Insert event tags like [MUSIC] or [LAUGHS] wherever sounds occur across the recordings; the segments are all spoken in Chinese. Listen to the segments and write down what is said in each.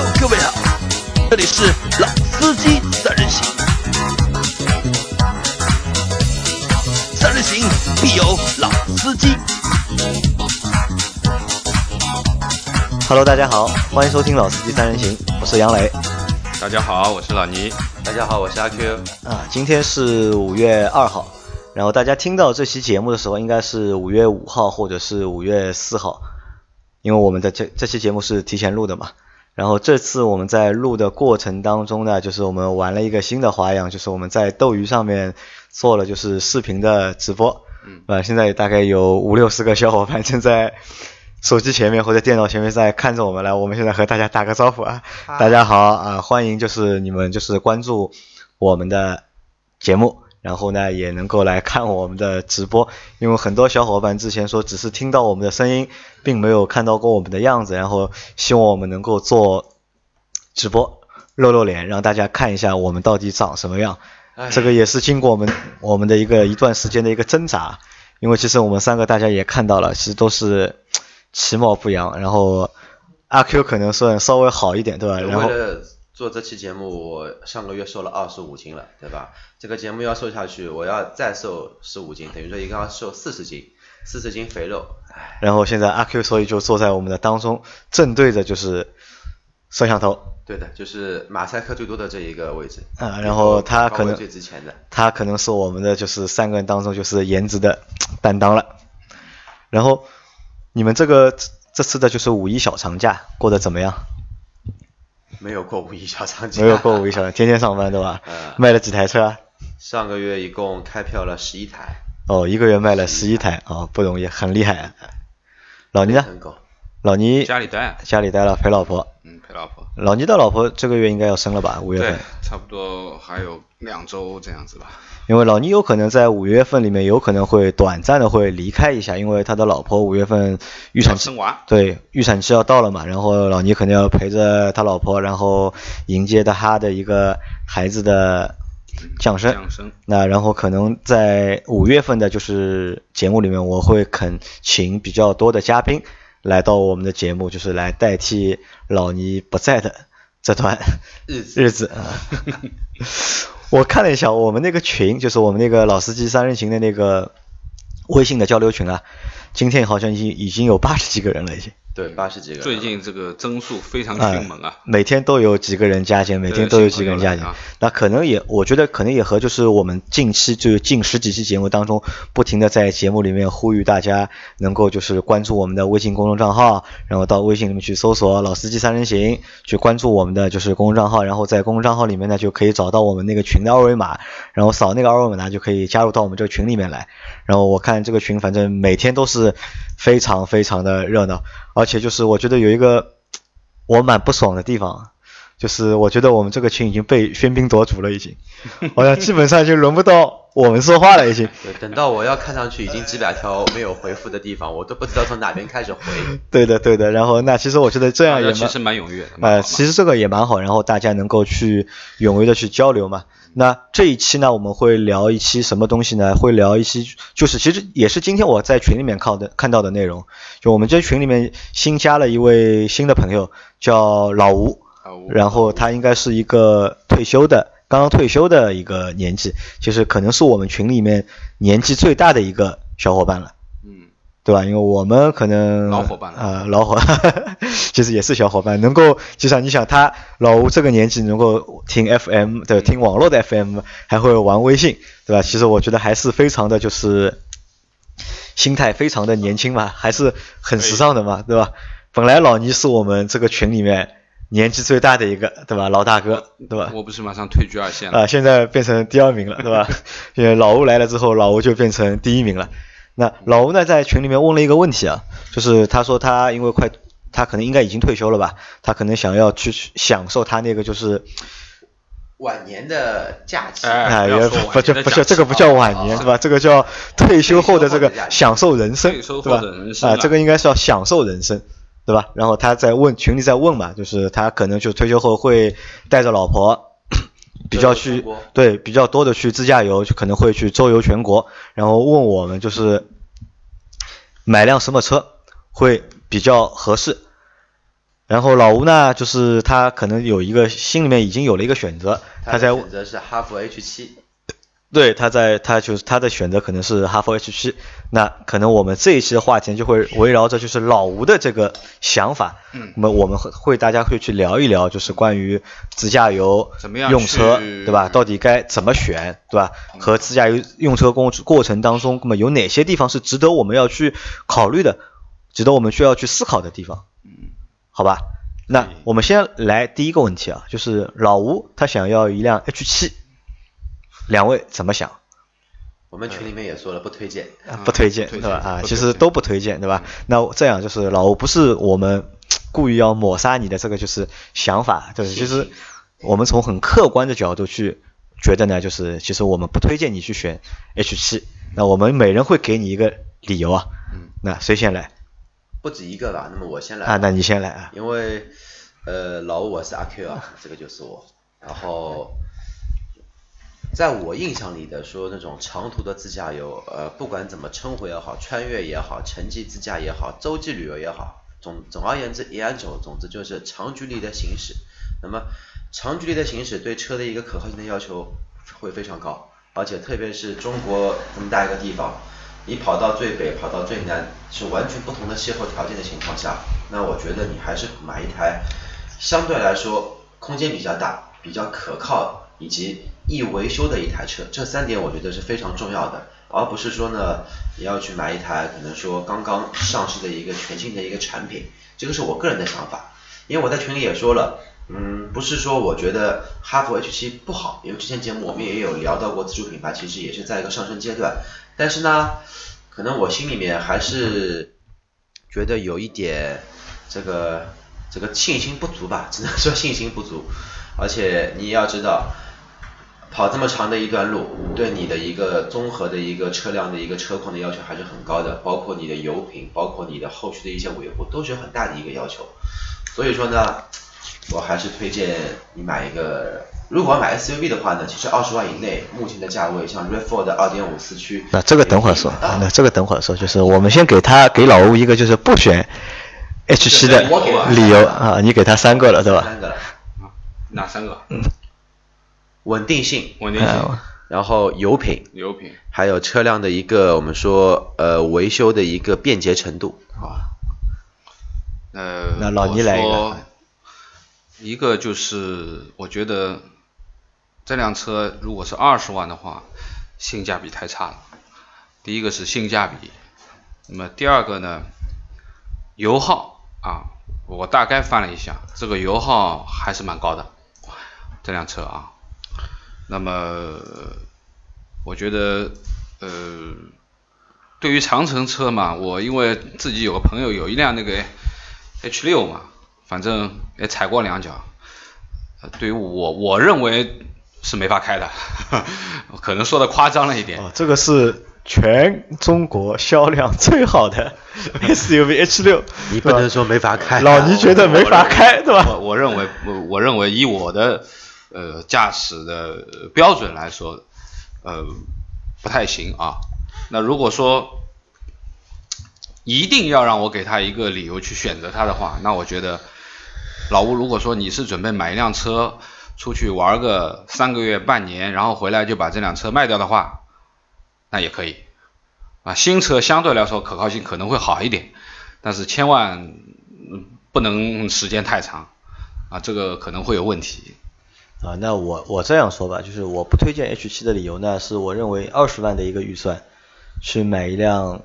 Hello，各位好，这里是老司机三人行，三人行必有老司机。Hello，大家好，欢迎收听《老司机三人行》，我是杨磊。大家好，我是老倪。大家好，我是阿 Q。啊，今天是五月二号，然后大家听到这期节目的时候，应该是五月五号或者是五月四号，因为我们的这这期节目是提前录的嘛。然后这次我们在录的过程当中呢，就是我们玩了一个新的花样，就是我们在斗鱼上面做了就是视频的直播。嗯，啊，现在大概有五六十个小伙伴正在手机前面或者电脑前面在看着我们来，我们现在和大家打个招呼啊，大家好啊，欢迎就是你们就是关注我们的节目，然后呢也能够来看我们的直播，因为很多小伙伴之前说只是听到我们的声音，并没有看到过我们的样子，然后希望我们能够做直播露露脸，让大家看一下我们到底长什么样。这个也是经过我们我们的一个一段时间的一个挣扎，因为其实我们三个大家也看到了，其实都是其貌不扬，然后阿 Q 可能算稍微好一点，对吧？然后做这期节目，我上个月瘦了二十五斤了，对吧？这个节目要瘦下去，我要再瘦十五斤，等于说一个要瘦四十斤，四十斤肥肉。唉，然后现在阿 Q 所以就坐在我们的当中，正对着就是摄像头对的，就是马赛克最多的这一个位置。啊，然后他可能最值钱的。他可能是我们的就是三个人当中就是颜值的担当了。然后你们这个这次的就是五一小长假过得怎么样？没有过五一小长假。没有过五一小长，天天上班对吧？嗯卖了几台车啊？上个月一共开票了十一台。哦，一个月卖了十一台啊、不容易，很厉害啊。老倪呢？老倪家里待啊，家里待了陪老婆。嗯，陪老婆。老倪的老婆这个月应该要生了吧？五月对份。，差不多还有两周这样子吧。因为老倪有可能在五月份里面有可能会短暂的会离开一下，因为他的老婆五月份预产期生娃对预产期要到了嘛，然后老倪可能要陪着他老婆，然后迎接他的一个孩子的降生。降生。那然后可能在五月份的就是节目里面，我会肯请比较多的嘉宾来到我们的节目，就是来代替老倪不在的 [LAUGHS] 这段日子日子啊。[LAUGHS] 我看了一下我们那个群，就是我们那个老司机三人行的那个微信的交流群啊，今天好像已经已经有八十几个人了，已经。对，八十几个。最近这个增速非常啊迅猛啊。每天都有几个人加进，每天都有几个人加进新朋友来啊。那可能也，我觉得可能也和就是我们近期就近十几期节目当中，不停的在节目里面呼吁大家能够就是关注我们的微信公众账号，然后到微信里面去搜索“老司机三人行”，去关注我们的就是公众账号，然后在公众账号里面呢就可以找到我们那个群的二维码，然后扫那个二维码呢就可以加入到我们这个群里面来。然后我看这个群反正每天都是非常非常的热闹，而且就是我觉得有一个我蛮不爽的地方，就是我觉得我们这个群已经被喧宾夺主了，已经，[LAUGHS] 好像基本上就轮不到我们说话了，已经。对，等到我要看上去已经几百条没有回复的地方，我都不知道从哪边开始回。[LAUGHS] 对的，对的。然后那其实我觉得这样也蛮其实蛮踊跃的。蛮呃，其实这个也蛮好，然后大家能够去踊跃的去交流嘛。那这一期呢，我们会聊一期什么东西呢？会聊一期，就是其实也是今天我在群里面看的看到的内容。就我们这群里面新加了一位新的朋友，叫老吴，然后他应该是一个退休的，刚刚退休的一个年纪，就是可能是我们群里面年纪最大的一个小伙伴了。嗯，对吧？因为我们可能老伙伴了啊、老伙，[LAUGHS] 其实也是小伙伴，能够就像你想他老吴这个年纪能够听 FM 对，听网络的 FM，还会玩微信，对吧？其实我觉得还是非常的就是心态非常的年轻嘛，还是很时尚的嘛，对吧？本来老倪是我们这个群里面年纪最大的一个，对吧？老大哥，对吧？我不是马上退居二线了啊、了。现在变成第二名了，对吧？[LAUGHS] 因为老吴来了之后，老吴就变成第一名了。那老吴呢，在群里面问了一个问题啊，就是他说他因为快，他可能应该已经退休了吧，他可能想要去享受他那个就是晚年的假期，哎啊，不要也说晚年的不叫这个不叫晚啊年是吧？这个叫退休后的这个享受人生，退休对吧后的人？生啊，啊这个应该是要享受人生，对吧？然后他在问群里在问嘛，就是他可能就退休后会带着老婆比较去对比较多的去自驾游，就可能会去周游全国，然后问我们就是买辆什么车会比较合适。然后老吴呢，就是他可能有一个心里面已经有了一个选择，他在选择是哈弗 H 7对他在他就是他的选择可能是哈弗 H 7那可能我们这一期的话题就会围绕着就是老吴的这个想法，嗯那么我们会会大家会去聊一聊，就是关于自驾游怎么样用车，对吧？到底该怎么选，对吧？和自驾游用车过过程当中，那么有哪些地方是值得我们要去考虑的，值得我们需要去思考的地方？嗯，好吧？那我们先来第一个问题啊，就是老吴他想要一辆 H 7两位怎么想？我们群里面也说了不推荐。嗯不推荐，对吧？啊，其实都不推荐，对吧？那这样就是老吴不是我们故意要抹杀你的这个就是想法，对，其实我们从很客观的角度去觉得呢，就是其实我们不推荐你去选 H 七那我们每人会给你一个理由啊，嗯，那谁先来不止一个吧，那么我先来啊？那你先来啊，因为呃老吴我是阿 Q 啊，这个就是我。然后在我印象里的说那种长途的自驾游，呃不管怎么称呼也好，穿越也好，城际自驾也好，洲际旅游也好，总总而言之，一按总总之就是长距离的行驶。那么长距离的行驶对车的一个可靠性的要求会非常高，而且特别是中国这么大一个地方，你跑到最北，跑到最南，是完全不同的气候条件的情况下，那我觉得你还是买一台相对来说空间比较大、比较可靠以及易维修的一台车，这三点我觉得是非常重要的，而不是说呢你要去买一台可能说刚刚上市的一个全新的一个产品，这个是我个人的想法，因为我在群里也说了。嗯，不是说我觉得哈弗 H 7不好，因为之前节目我们也有聊到过自主品牌，其实也是在一个上升阶段。但是呢，可能我心里面还是觉得有一点这个这个信心不足吧，只能说信心不足。而且你要知道，跑这么长的一段路，对你的一个综合的一个车辆的一个车况的要求还是很高的，包括你的油品，包括你的后续的一些维护，都是有很大的一个要求。所以说呢，我还是推荐你买一个。如果要买 SUV 的话呢，其实二十万以内，目前的价位，像 RAV4 的2.5四驱，那这个等会儿说，那这个等会儿说，就是我们先给他给老吴一个就是不选 H 7的理由啊，你给他三个了，对吧？三个了，哪三个？稳定性，稳定性、嗯然后油品，油品还有车辆的一个我们说呃维修的一个便捷程度。啊。呃，那老倪来一个我说一个就是我觉得这辆车如果是二十万的话，性价比太差了。第一个是性价比，那么第二个呢，油耗啊，我大概翻了一下，这个油耗还是蛮高的，这辆车啊。那么我觉得呃，对于长城车嘛，我因为自己有个朋友有一辆那个 H 六嘛，反正也踩过两脚，呃对于我我认为是没法开的，[LAUGHS] 可能说的夸张了一点。哦，这个是全中国销量最好的 [LAUGHS] SUV H 六你不能说没法开，老倪觉得没法开，对吧？我我认为我我认为以我的呃驾驶的标准来说，呃不太行啊。那如果说一定要让我给他一个理由去选择它的话，那我觉得老吴，如果说你是准备买一辆车出去玩个三个月、半年，然后回来就把这辆车卖掉的话，那也可以啊。新车相对来说可靠性可能会好一点，但是千万不能时间太长啊，这个可能会有问题。啊，那我我这样说吧，就是我不推荐 H 7的理由呢，是我认为二十万的一个预算去买一辆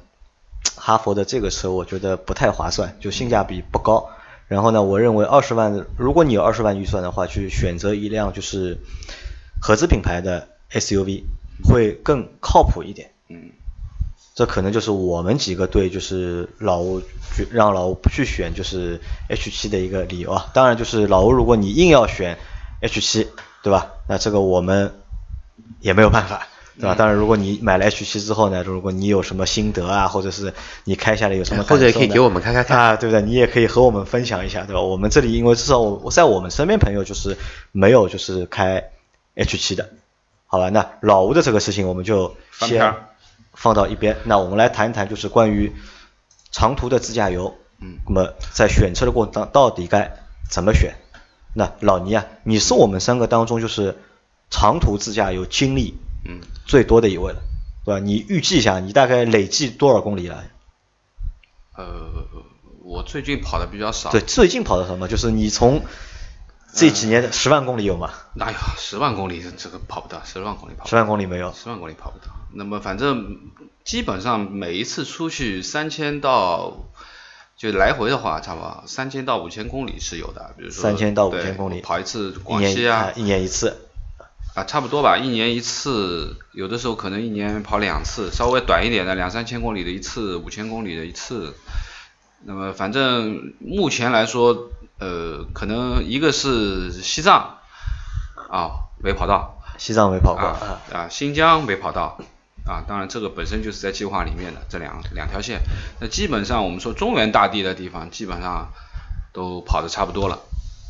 哈佛的这个车，我觉得不太划算，就性价比不高。然后呢，我认为二十万，如果你有二十万预算的话，去选择一辆就是合资品牌的 SUV 会更靠谱一点。嗯，这可能就是我们几个对就是老吴去让老吴不去选就是 H 7的一个理由啊。当然就是老吴，如果你硬要选 H 七对吧？那这个我们也没有办法，对吧？当然，如果你买了 H 七之后呢，如果你有什么心得啊，或者是你开下来有什么感受，或者也可以给我们开开看啊，对不对？你也可以和我们分享一下，对吧？我们这里因为至少我我在我们身边朋友就是没有就是开 H 七的，好吧？那老吴的这个事情我们就先放到一边。那我们来谈一谈就是关于长途的自驾游，嗯那么在选车的过程当到底该怎么选？那老倪啊，你是我们三个当中就是长途自驾游经历嗯，最多的一位了，对吧？你预计一下，你大概累计多少公里了？呃，我最近跑的比较少。对，最近跑的什么？就是你从这几年的十万公里有吗？哎呀，十万公里这个跑不到，十万公里跑不十万公里没有。十万公里跑不到。那么反正基本上每一次出去三千到就来回的话，差不多三千到五千公里是有的。比如说3000到对5000公里跑一次广西啊，一年一次。啊，差不多吧，一年一次，有的时候可能一年跑两次，稍微短一点的两三千公里的一次，五千公里的一次。那么反正目前来说，呃，可能一个是西藏啊没跑到，西藏没跑过啊啊，新疆没跑到啊，当然这个本身就是在计划里面的这两两条线。那基本上我们说中原大地的地方，基本上都跑的差不多了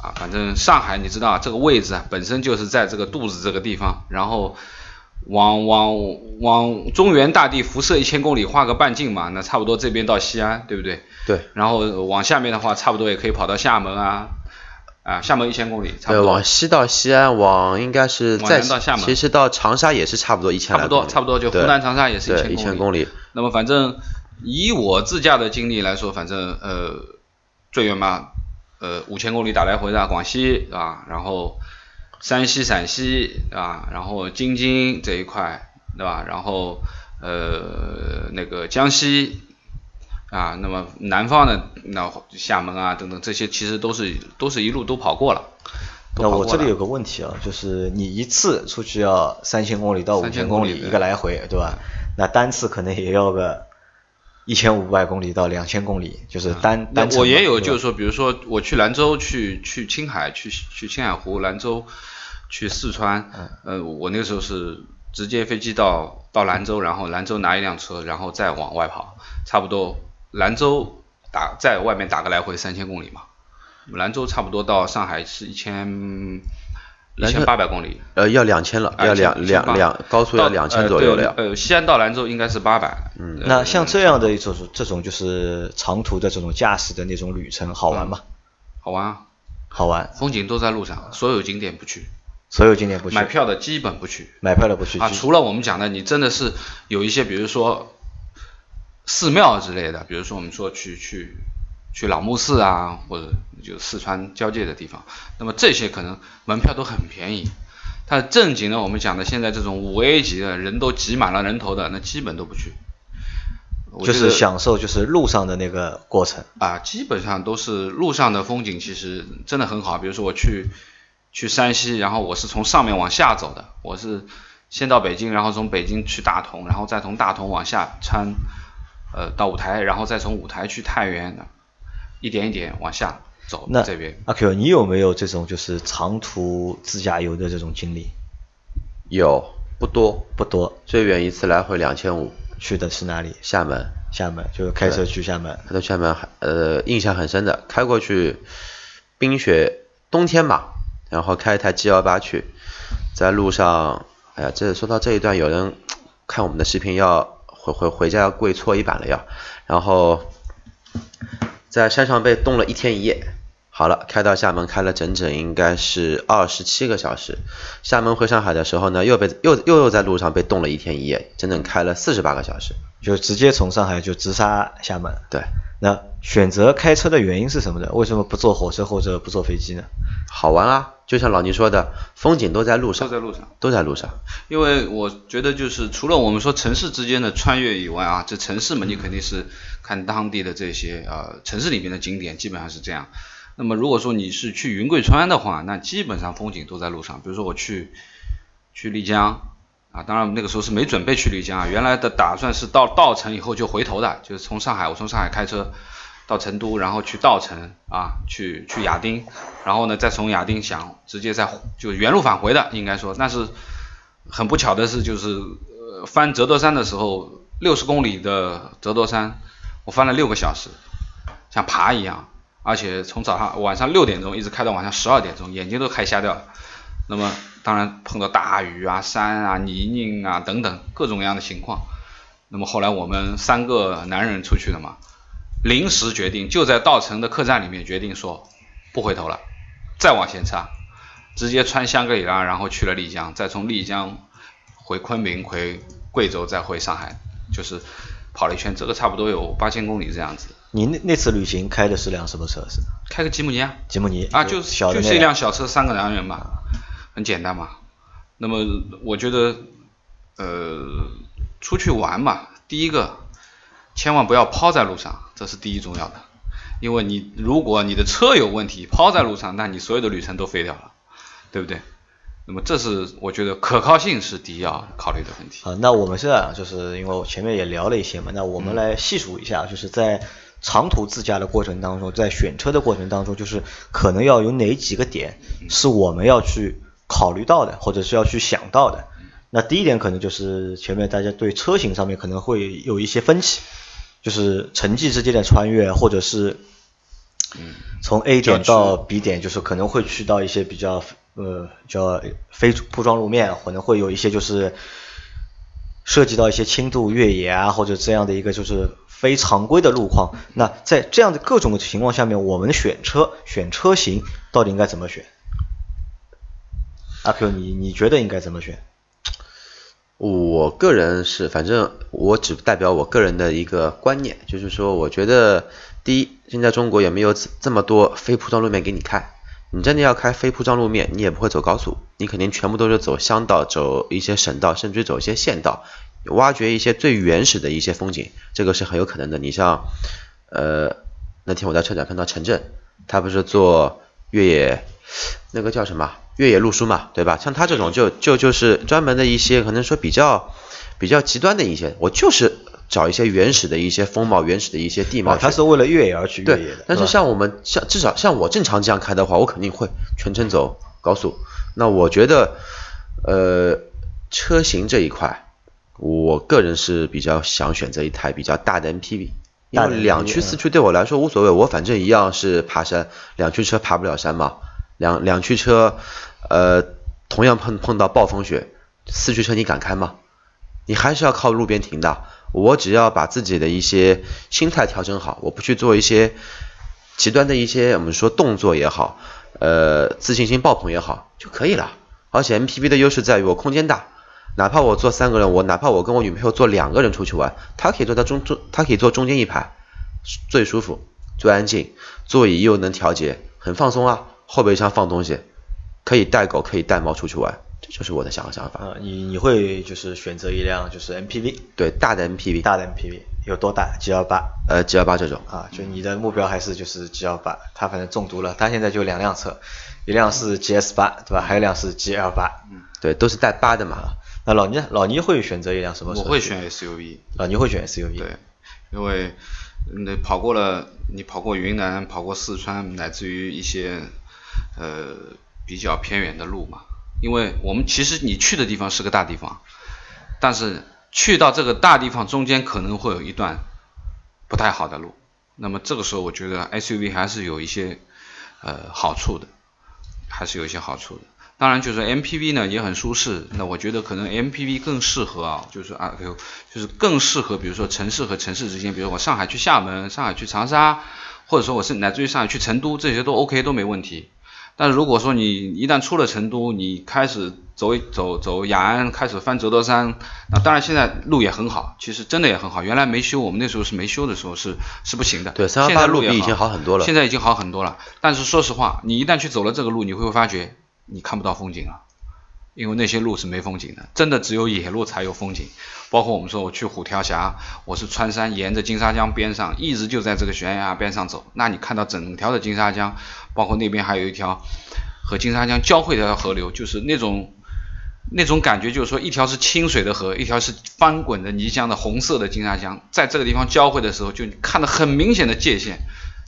啊。反正上海你知道这个位置啊，本身就是在这个肚子这个地方，然后往往往中原大地辐射一千公里，画个半径嘛，那差不多这边到西安，对不对？对，然后往下面的话，差不多也可以跑到厦门啊，啊，厦门一千公里，差不对，多。往西到西安，往应该是往再南到厦门其实到长沙也是差不多一千差不多，差不多就湖南长沙也是对一千公里。那么反正以我自驾的经历来说，反正呃最远嘛，呃五千公里打来回的广西啊，然后山西、陕西啊，然后京津这一块对吧？然后呃那个江西啊，那么南方的那厦门啊等等这些其实都是都是一路都跑过了。那我这里有个问题啊，就是你一次出去要三千公里到五3000千公里一个来回，对吧？那单次可能也要个一千五百公里到两千公里，就是单单我也有，就是说，比如说我去兰州、去去青海、去去青海湖、兰州、去四川，嗯呃，我那个时候是直接飞机到到兰州，然后兰州拿一辆车，然后再往外跑，差不多兰州打在外面打个来回三千公里嘛，兰州差不多到上海是一千一千八百公里，呃，要两千了，啊要两两两高速要两千左右了。呃呃，西安到兰州应该是八百。嗯。那像这样的一种这种就是长途的这种驾驶的那种旅程，好玩吗？好玩啊，好玩，风景都在路上，所有景点不去，所有景点不去，买票的基本不去。买票的不去啊，除了我们讲的，你真的是有一些，比如说寺庙之类的，比如说我们说去去去老木寺啊，或者就四川交界的地方，那么这些可能门票都很便宜。但正经的，我们讲的现在这种五 A 级的人都挤满了人头的，那基本都不去。就是享受就是路上的那个过程。啊，基本上都是路上的风景，其实真的很好。比如说我去去山西，然后我是从上面往下走的，我是先到北京，然后从北京去大同，然后再从大同往下穿，呃，到舞台，然后再从舞台去太原，一点一点往下走那这边。阿 Q，你有没有这种就是长途自驾游的这种经历？有不多，不多，最远一次来回两千五，去的是哪里？厦门，厦门，就是开车去厦门。他在厦门还呃印象很深的，开过去冰雪冬天嘛，然后开一台 G 幺八去，在路上，哎呀，这说到这一段，有人看我们的视频要回回回家要跪搓衣板了要，然后在山上被冻了一天一夜。好了，开到厦门，开了整整应该是二十七个小时。厦门回上海的时候呢，又被又又又在路上被冻了一天一夜，整整开了四十八个小时。就直接从上海就直杀厦门。对，那选择开车的原因是什么呢？为什么不坐火车或者不坐飞机呢？好玩啊，就像老倪说的，风景都在路上，都在路上，都在路上。因为我觉得就是除了我们说城市之间的穿越以外啊，这城市嘛，你肯定是看当地的这些呃城市里面的景点，基本上是这样。那么如果说你是去云贵川的话，那基本上风景都在路上。比如说我去去丽江啊，当然那个时候是没准备去丽江啊，原来的打算是到稻城以后就回头的，就是从上海我从上海开车到成都，然后去稻城啊，去去亚丁，然后呢再从亚丁想直接再就原路返回的，应该说，但是很不巧的是就是呃翻折多山的时候，六十公里的折多山，我翻了六个小时，像爬一样。而且从早上晚上六点钟一直开到晚上十二点钟，眼睛都开瞎掉了。那么当然碰到大雨啊、山啊、泥泞啊等等各种各样的情况。那么后来我们三个男人出去了嘛，临时决定就在稻城的客栈里面决定说，不回头了，再往前插，直接穿香格里拉，然后去了丽江，再从丽江回昆明，回贵州，再回上海，就是跑了一圈，这个差不多有八千公里这样子。你那那次旅行开的是辆什么车？是开个吉姆尼啊？吉姆尼啊，就小的就是一辆小车，三个男人嘛，很简单嘛。那么我觉得，呃，出去玩嘛，第一个千万不要抛在路上，这是第一重要的。因为你如果你的车有问题，抛在路上，那你所有的旅程都废掉了，对不对？那么这是我觉得可靠性是第一要考虑的问题。啊，那我们现在就是因为我前面也聊了一些嘛，那我们来细数一下，就是在。长途自驾的过程当中，在选车的过程当中，就是可能要有哪几个点是我们要去考虑到的，或者是要去想到的。那第一点可能就是前面大家对车型上面可能会有一些分歧，就是城际之间的穿越，或者是从 A 点到 B 点，就是可能会去到一些比较呃叫非铺装路面，可能会有一些就是涉及到一些轻度越野啊，或者这样的一个就是。非常规的路况，那在这样的各种的情况下面，我们选车选车型到底应该怎么选？阿 Q，你你觉得应该怎么选？我个人是，反正我只代表我个人的一个观念，就是说，我觉得第一，现在中国也没有这么多非铺装路面给你开，你真的要开非铺装路面，你也不会走高速，你肯定全部都是走乡道，走一些省道，甚至走一些县道。挖掘一些最原始的一些风景，这个是很有可能的。你像，呃，那天我在车展看到陈震，他不是做越野，那个叫什么越野路书嘛，对吧？像他这种就就就是专门的一些可能说比较比较极端的一些，我就是找一些原始的一些风貌、原始的一些地貌。他是为了越野而去越野的。但是像我们像至少像我正常这样开的话，我肯定会全程走高速。那我觉得，呃，车型这一块。我个人是比较想选择一台比较大的 MPV，因为两驱四驱对我来说无所谓，我反正一样是爬山，两驱车爬不了山嘛，两两驱车，呃，同样碰碰到暴风雪，四驱车你敢开吗？你还是要靠路边停的。我只要把自己的一些心态调整好，我不去做一些极端的一些我们说动作也好，呃，自信心爆棚也好就可以了。而且 MPV 的优势在于我空间大。哪怕我坐三个人，我哪怕我跟我女朋友坐两个人出去玩，她可以坐在中中，她可以坐中间一排，最舒服、最安静，座椅又能调节，很放松啊。后备箱放东西，可以带狗，可以带猫出去玩，这就是我的想想法。啊，你你会就是选择一辆就是 MPV，对，大的 MPV，大的 MPV 有多大？G L 八，呃，G L 八这种啊，就你的目标还是就是 G L 八，他反正中毒了，他现在就两辆车，一辆是 G S 八，对吧？还有一辆是 G L 八，嗯，对，都是带八的嘛。那老倪，老倪会选择一辆什么车？我会选 SUV。老倪会选 SUV。对，因为那跑过了，你跑过云南，跑过四川，乃至于一些呃比较偏远的路嘛。因为我们其实你去的地方是个大地方，但是去到这个大地方中间可能会有一段不太好的路。那么这个时候，我觉得 SUV 还是有一些呃好处的，还是有一些好处的。当然，就是 MPV 呢也很舒适。那我觉得可能 MPV 更适合啊，就是啊，就是更适合，比如说城市和城市之间，比如我上海去厦门，上海去长沙，或者说我是乃至于上海去成都，这些都 OK 都没问题。但如果说你一旦出了成都，你开始走走走雅安，开始翻折多山，那当然现在路也很好，其实真的也很好。原来没修，我们那时候是没修的时候是是不行的。对，三幺八路比以前好很多了。现在已经好很多了。但是说实话，你一旦去走了这个路，你会发觉。你看不到风景了，因为那些路是没风景的，真的只有野路才有风景。包括我们说我去虎跳峡，我是穿山沿着金沙江边上，一直就在这个悬崖边上走，那你看到整条的金沙江，包括那边还有一条和金沙江交汇的河流，就是那种那种感觉，就是说一条是清水的河，一条是翻滚的泥浆的红色的金沙江，在这个地方交汇的时候，就看得很明显的界限。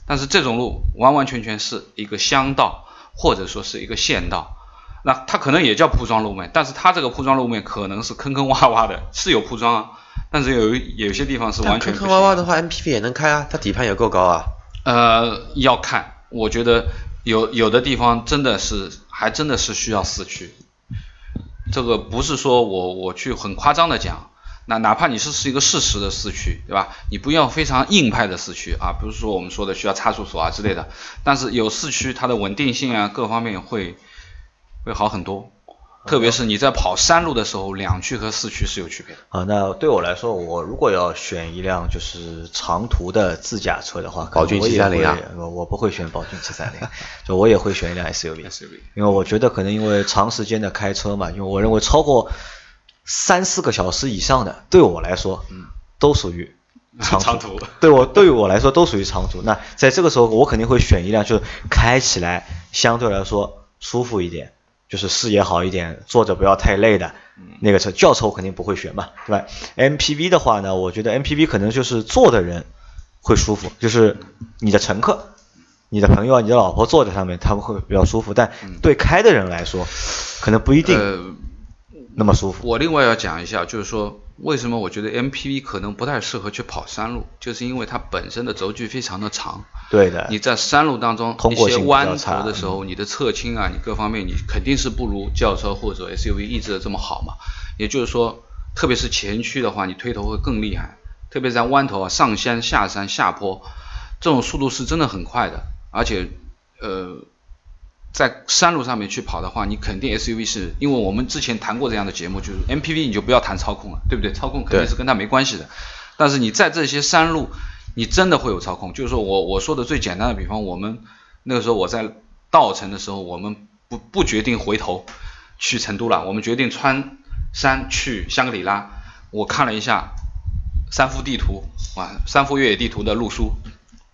但是这种路完完全全是一个乡道。或者说是一个县道，那它可能也叫铺装路面，但是它这个铺装路面可能是坑坑洼洼的，是有铺装啊，但是有有些地方是完全坑坑洼洼的话，MPV 也能开啊，它底盘也够高啊。呃，要看，我觉得有有的地方真的是还真的是需要四驱，这个不是说我我去很夸张的讲，那哪怕你是是一个适时的四驱，对吧？你不要非常硬派的四驱啊，不是说我们说的需要差速锁啊之类的，但是有四驱，它的稳定性啊各方面会会好很多。特别是你在跑山路的时候，两驱和四驱是有区别的。啊，那对我来说，我如果要选一辆就是长途的自驾车的话，宝骏七三零啊，我我不会选宝骏七三零，就我也会选一辆 SUV。[LAUGHS] 因为我觉得可能因为长时间的开车嘛，因为我认为超过三四个小时以上的，对我来说，嗯，都属于 [LAUGHS] 长途。对我对于我来说都属于长途。那在这个时候，我肯定会选一辆就是开起来相对来说舒服一点。就是视野好一点，坐着不要太累的那个车，轿车我肯定不会选嘛，对吧？MPV 的话呢，我觉得 MPV 可能就是坐的人会舒服，就是你的乘客、你的朋友、你的老婆坐在上面，他们会比较舒服，但对开的人来说，可能不一定那么舒服。我另外要讲一下，就是说。为什么我觉得 MPV 可能不太适合去跑山路？就是因为它本身的轴距非常的长。对的。你在山路当中一些弯头的时候，你的侧倾啊，你各方面你肯定是不如轿车或者 SUV 抑制的这么好嘛。也就是说，特别是前驱的话，你推头会更厉害。特别在弯头啊，上山、下山、下坡，这种速度是真的很快的，而且呃。在山路上面去跑的话，你肯定 SUV 是因为我们之前谈过这样的节目，就是 MPV 你就不要谈操控了，对不对？操控肯定是跟它没关系的。但是你在这些山路，你真的会有操控。就是说我我说的最简单的比方，我们那个时候我在稻城的时候，我们不不决定回头去成都了，我们决定穿山去香格里拉。我看了一下三幅地图啊，三幅越野地图的路书，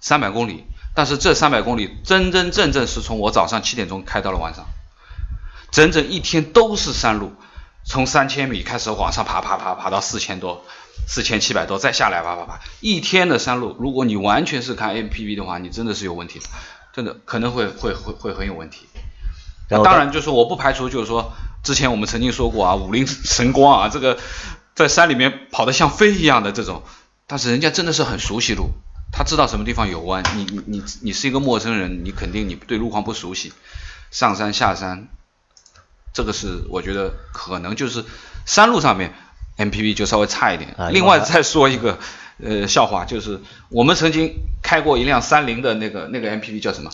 三百公里。但是这三百公里真真正正是从我早上七点钟开到了晚上，整整一天都是山路，从三千米开始往上爬，爬爬爬到四千多，四千七百多，再下来爬爬爬，一天的山路，如果你完全是看 MPV 的话，你真的是有问题的，真的可能会会会会很有问题。当然就是我不排除就是说，之前我们曾经说过啊，五菱神光啊，这个在山里面跑得像飞一样的这种，但是人家真的是很熟悉路。他知道什么地方有弯，你你你你是一个陌生人，你肯定你对路况不熟悉，上山下山，这个是我觉得可能就是山路上面 MPV 就稍微差一点。另外再说一个呃笑话，就是我们曾经开过一辆三菱的那个那个 MPV 叫什么？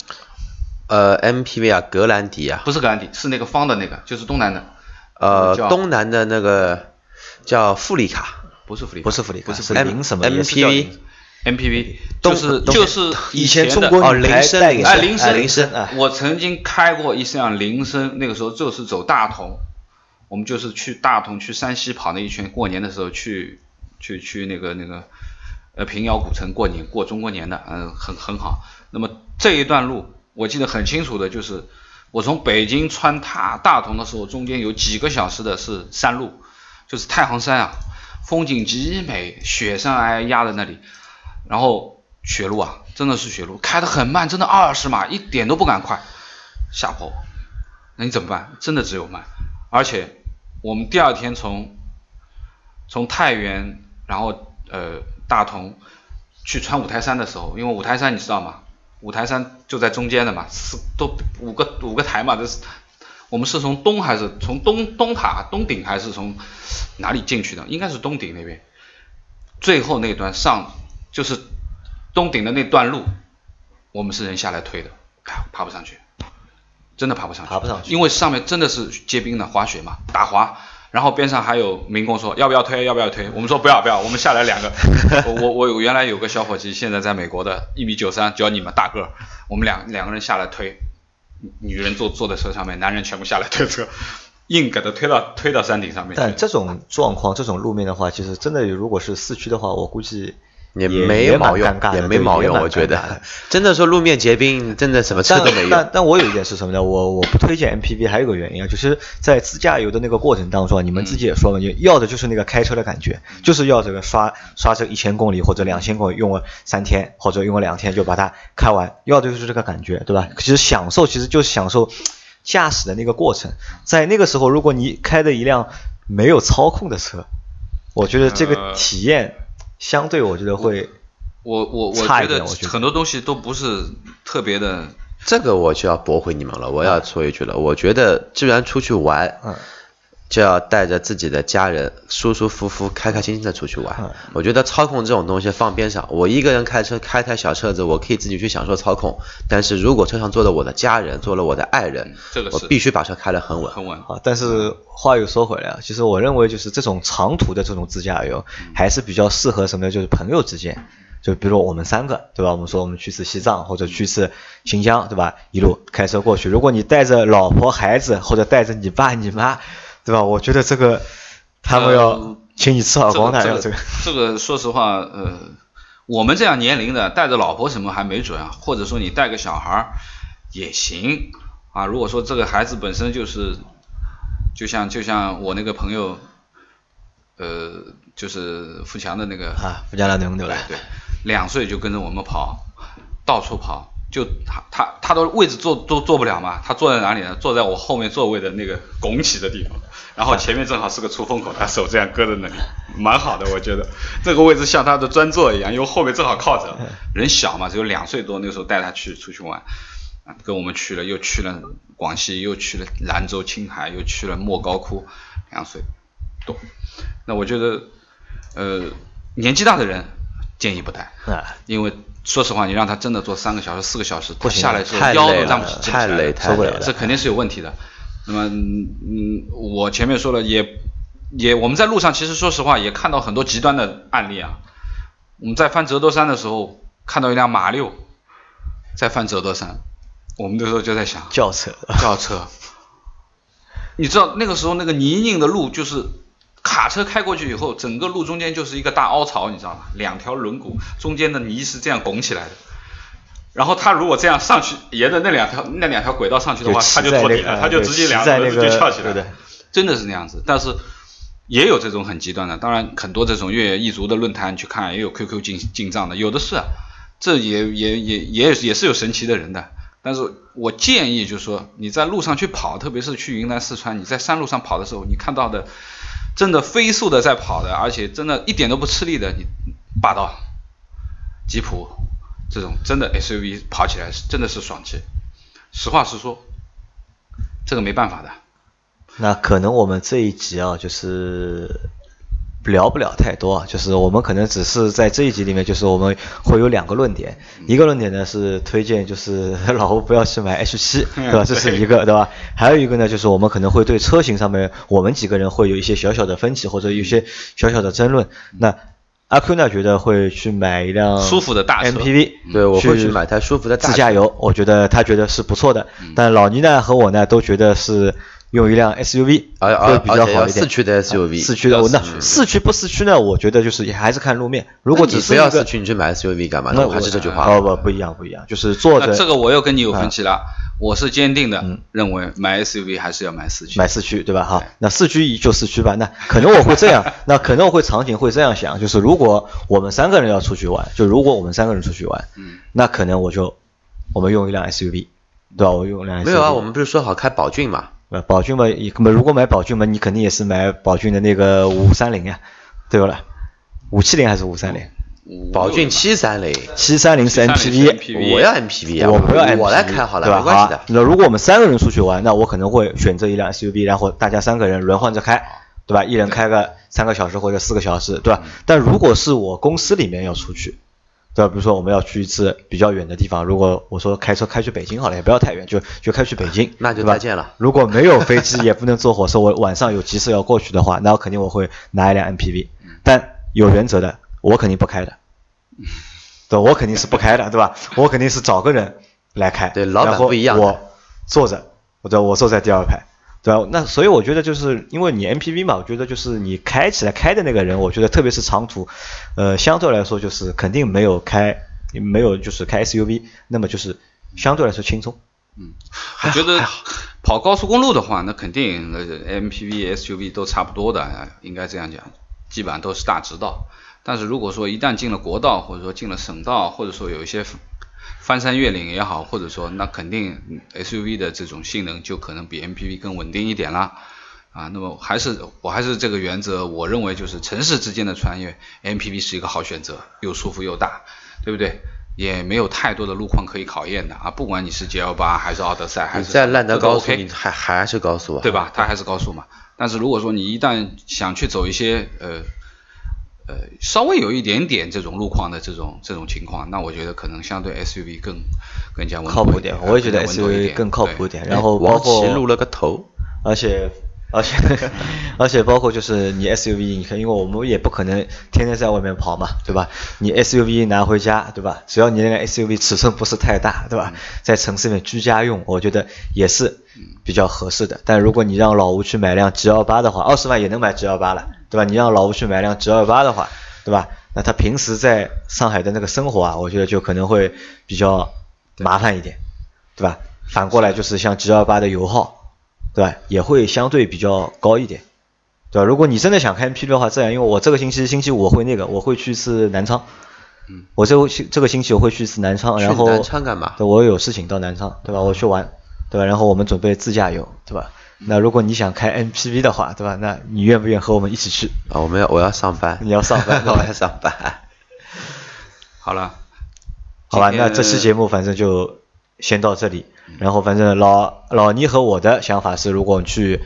呃，MPV 啊，格兰迪啊。不是格兰迪，是那个方的那个，就是东南的。呃，东南的那个叫富丽卡，不是富丽，不是富丽，不是零什么 MPV。MPV 就是就是以前中国女排代言哎，铃声铃声我曾经开过一辆铃声，那个时候就是走大同，我们就是去大同去山西跑那一圈，过年的时候去去去那个那个呃平遥古城过年过中国年的，嗯，很很好。那么这一段路我记得很清楚的，就是我从北京穿大大同的时候，中间有几个小时的是山路，就是太行山啊，风景极美，雪山哎压在那里。然后雪路啊，真的是雪路，开得很慢，真的二十码一点都不敢快，下坡，那你怎么办？真的只有慢。而且我们第二天从从太原，然后呃大同去穿五台山的时候，因为五台山你知道吗？五台山就在中间的嘛，四都五个五个台嘛，这是我们是从东还是从东东塔东顶还是从哪里进去的？应该是东顶那边，最后那段上。就是东顶的那段路，我们是人下来推的，爬爬不上去，真的爬不上去，爬不上去，因为上面真的是结冰的滑雪嘛，打滑，然后边上还有民工说要不要推，要不要推，我们说不要不要，我们下来两个，[LAUGHS] 我我我原来有个小伙计，现在在美国的，一米九三，教你们大个，我们两两个人下来推，女人坐坐在车上面，男人全部下来推车，硬给他推到推到山顶上面。但这种状况，这种路面的话，其实真的如果是四驱的话，我估计。也没毛用，也没毛用，我觉得，真的说路面结冰，真的什么车都没有。但但我有一点是什么呢？我我不推荐 MPV，还有个原因啊，就是在自驾游的那个过程当中，你们自己也说了，你要的就是那个开车的感觉，就是要这个刷刷这一千公里或者两千公里，用了三天或者用了两天就把它开完，要的就是这个感觉，对吧？其实享受其实就是享受驾驶的那个过程，在那个时候，如果你开的一辆没有操控的车，我觉得这个体验。相对我觉得会，我我我觉得很多东西都不是特别的。这个我就要驳回你们了，我要说一句了，我觉得既然出去玩，嗯，就要带着自己的家人舒舒服服、开开心心的出去玩。我觉得操控这种东西放边上，我一个人开车开台小车子，我可以自己去享受操控。但是如果车上坐了我的家人，坐了我的爱人，这个是我必须把车开得很稳。很稳。啊，但是话又说回来啊，其实我认为就是这种长途的这种自驾游，还是比较适合什么呢？就是朋友之间，就比如我们三个，对吧？我们说我们去次西藏或者去次新疆，对吧？一路开车过去，如果你带着老婆孩子或者带着你爸你妈，对吧？我觉得这个他们要呃请你吃耳光的，这个要这个。这个 [LAUGHS] 说实话，呃，我们这样年龄的带着老婆什么还没准啊，或者说你带个小孩儿也行啊。如果说这个孩子本身就是，就像就像我那个朋友，呃，就是富强的那个啊，福加拉农对吧？对，两岁就跟着我们跑，到处跑，就他他他的位置坐都坐不了嘛，他坐在哪里呢？坐在我后面座位的那个拱起的地方，然后前面正好是个出风口，他手这样搁在那里，蛮好的，我觉得这个位置像他的专座一样，因为后面正好靠着，人小嘛，只有两岁多，那个时候带他去出去玩。啊跟我们去了，又去了广西，又去了兰州、青海，又去了莫高窟，两岁多。那我觉得，呃，年纪大的人建议不带，啊，因为说实话，你让他真的坐三个小时、四个小时，他下来之后太累了腰都站不起，太来累太累了这肯定是有问题的。那么，嗯，嗯我前面说了，也也我们在路上其实说实话也看到很多极端的案例啊。我们在翻折多山的时候，看到一辆马六在翻折多山，我们那时候就在想，轿车，轿车。你知道那个时候那个泥泞的路，就是卡车开过去以后，整个路中间就是一个大凹槽，你知道吗？两条轮毂中间的泥是这样拱起来的。然后他如果这样上去，沿着那两条那两条轨道上去的话，他就脱底了，他就直接两轮子就翘起来了。真的是那样子。但是也有这种很极端的，当然很多这种越野一族的论坛去看，也有 QQ 进进账的，有的是啊，这也也也也也是有神奇的人的。但是我建议就是说，你在路上去跑，特别是去云南、四川，你在山路上跑的时候，你看到的真的飞速的在跑的，而且真的一点都不吃力的，你霸道、吉普这种真的 SUV 跑起来是真的是爽气。实话实说，这个没办法的。那可能我们这一集啊，就是聊不了太多啊，就是我们可能只是在这一集里面，就是我们会有两个论点，一个论点呢是推荐就是 [LAUGHS] 老吴不要去买 H 七，对吧？这是一个，对吧？还有一个呢，就是我们可能会对车型上面，我们几个人会有一些小小的分歧或者有一些小小的争论。那阿 Q 呢，觉得会去买一辆舒服的大车 MPV，对我会去买台舒服的大自驾游，我觉得他觉得是不错的。嗯但老倪呢和我呢都觉得是用一辆 SUV 而而会比较好一点。四驱的 SUV 啊四驱的，那四驱四驱不四驱呢？我觉得就是也还是看路面。如果那你不要只是一个四驱，你去买 SUV 干嘛呢？那我还是这句话。哦不不一样不一样，就是坐着这个我又跟你有分歧了，我是坚定的嗯认为买 SUV 还是要买四驱。买四驱对吧？哈，那四驱就四驱吧。那可能我会这样，那可能我会场景会这样想，就是如果我们三个人要出去玩，就如果我们三个人出去玩，嗯，那可能我就我们用一辆 SUV，对吧？我用一辆 SUV。没有啊，我们不是说好开宝骏嘛？呃，宝骏嘛，也那么如果买宝骏嘛，你肯定也是买宝骏的那个五三零呀，对不啦？五七零还是五三零？宝骏七三零，七三零是730 MPV，我要 MPV 啊，我不要 MPV，我来开好了，对吧？没关系的。那如果我们三个人出去玩，那我可能会选择一辆 SUV，然后大家三个人轮换着开，对吧？一人开个三个小时或者四个小时，对吧？但如果是我公司里面要出去，对吧？比如说我们要去一次比较远的地方，如果我说开车开去北京好了，也不要太远，就就开去北京，那就再见了。如果没有飞机，也不能坐火车，我晚上有急事要过去的话，那我肯定我会拿一辆 MPV，但有原则的，我肯定不开的。[LAUGHS] 对，我肯定是不开的，对吧？我肯定是找个人来开。对老板不一样我坐着，或者我坐在第二排，对吧？那所以我觉得就是因为你 MPV 嘛，我觉得就是你开起来开的那个人，我觉得特别是长途，呃，相对来说就是肯定没有开没有就是开 SUV 那么就是相对来说轻松。嗯我觉得跑高速公路的话，那肯定 MPV、SUV 都差不多的，应该这样讲，基本上都是大直道。但是如果说一旦进了国道，或者说进了省道，或者说有一些翻山越岭也好，或者说那肯定嗯 SUV 的这种性能就可能比 MPV 更稳定一点啦。啊，那么还是我还是这个原则，我认为就是城市之间的穿越，MPV 是一个好选择，又舒服又大，对不对？也没有太多的路况可以考验的啊，不管你是 GL 八还是奥德赛，还是你在烂德高速，你还还是高速啊？对吧？它还是高速嘛。但是如果说你一旦想去走一些呃呃稍微有一点点这种路况的这种这种情况，那我觉得可能相对 SUV 更更加稳一靠谱点，我也觉得 SUV 更靠谱一点。然后包王括琦露了个头，而且而且而且包括就是你 SUV，你看，因为我们也不可能天天在外面跑嘛，对吧？你 SUV 拿回家，对吧？只要你那个 SUV 尺寸不是太大，对吧？在城市里面居家用，我觉得也是比较合适的。但如果你让老吴去买辆 G 幺八的话，二十万也能买 G 幺八了，对吧？你让老吴去买辆 G 幺八的话，对吧？那他平时在上海的那个生活啊，我觉得就可能会比较麻烦一点，对吧？反过来就是像 G 幺八的油耗。对吧？也会相对比较高一点，对吧？如果你真的想开 MPV 的话，这样，因为我这个星期星期五我会那个，我会去一次南昌，嗯，我这个星这个星期我会去一次南昌，然后南昌干嘛对，我有事情到南昌，对吧？我去玩，对吧？然后我们准备自驾游，对吧？那如果你想开 MPV 的话，对吧？那你愿不愿和我们一起去？啊，我们要我要上班，你要上班 [LAUGHS] 我要上班。好了，好吧，那这期节目反正就先到这里。然后反正老老倪和我的想法是，如果去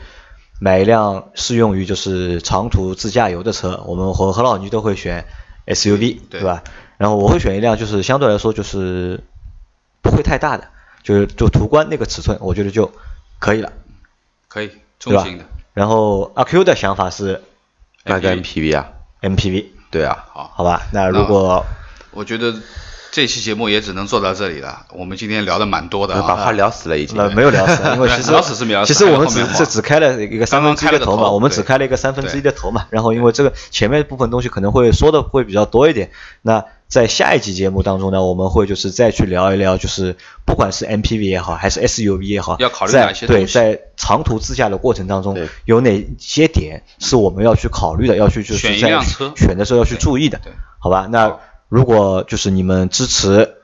买一辆适用于就是长途自驾游的车，我们和和老倪都会选 SUV，对对吧？然后我会选一辆就是相对来说就是不会太大的，就是就途观那个尺寸，我觉得就可以了，可以对吧中型的，？然后阿 Q 的想法是买个 MPV MPV 啊，MPV，对啊，好，好吧？那如果我觉得这期节目也只能做到这里了。我们今天聊的蛮多的啊，把话聊死了已经。那没有聊死，[LAUGHS] 因为其实 [LAUGHS] 聊死是没聊死其实我们只还有后面话这只开了一个三分之一的头嘛，刚刚开了个头我们只开了一个三分之一的头嘛。然后因为这个前面部分东西可能会说的会比较多一点，那在下一集节目当中呢，我们会就是再去聊一聊，就是不管是 MPV 也好，还是 SUV 也好，要考虑在对哪些东西在长途自驾的过程当中，有哪些点是我们要去考虑的，要去就是选一在辆车选的时候要去注意的对对，好吧？那好如果就是你们支持。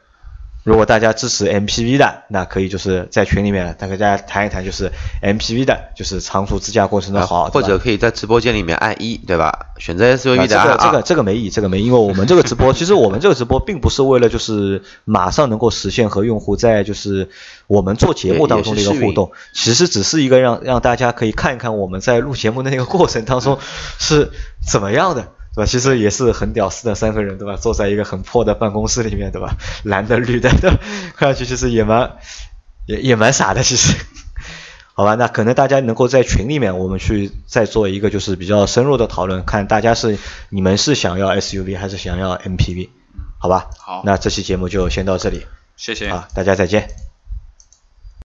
如果大家支持 MPV 的，那可以就是在群里面大家大家谈一谈，就是 MPV 的，就是长途自驾过程的好，啊或者可以在直播间里面按一，对吧？选择啊 SUV 的啊这个这个。这个没意义，这个没，因为我们这个直播，[LAUGHS] 其实我们这个直播并不是为了就是马上能够实现和用户在就是我们做节目当中的一个互动，其实只是一个让让大家可以看一看我们在录节目的那个过程当中是怎么样的。对吧？其实也是很屌丝的三个人，对吧？坐在一个很破的办公室里面，对吧？[LAUGHS] 蓝的绿的，对吧？[LAUGHS] 看上去其实也蛮也也蛮傻的，其实。[LAUGHS] 好吧，那可能大家能够在群里面，我们去再做一个就是比较深入的讨论，看大家是你们是想要 SUV 还是想要 MPV，好吧？好那这期节目就先到这里谢谢。啊，大家再见。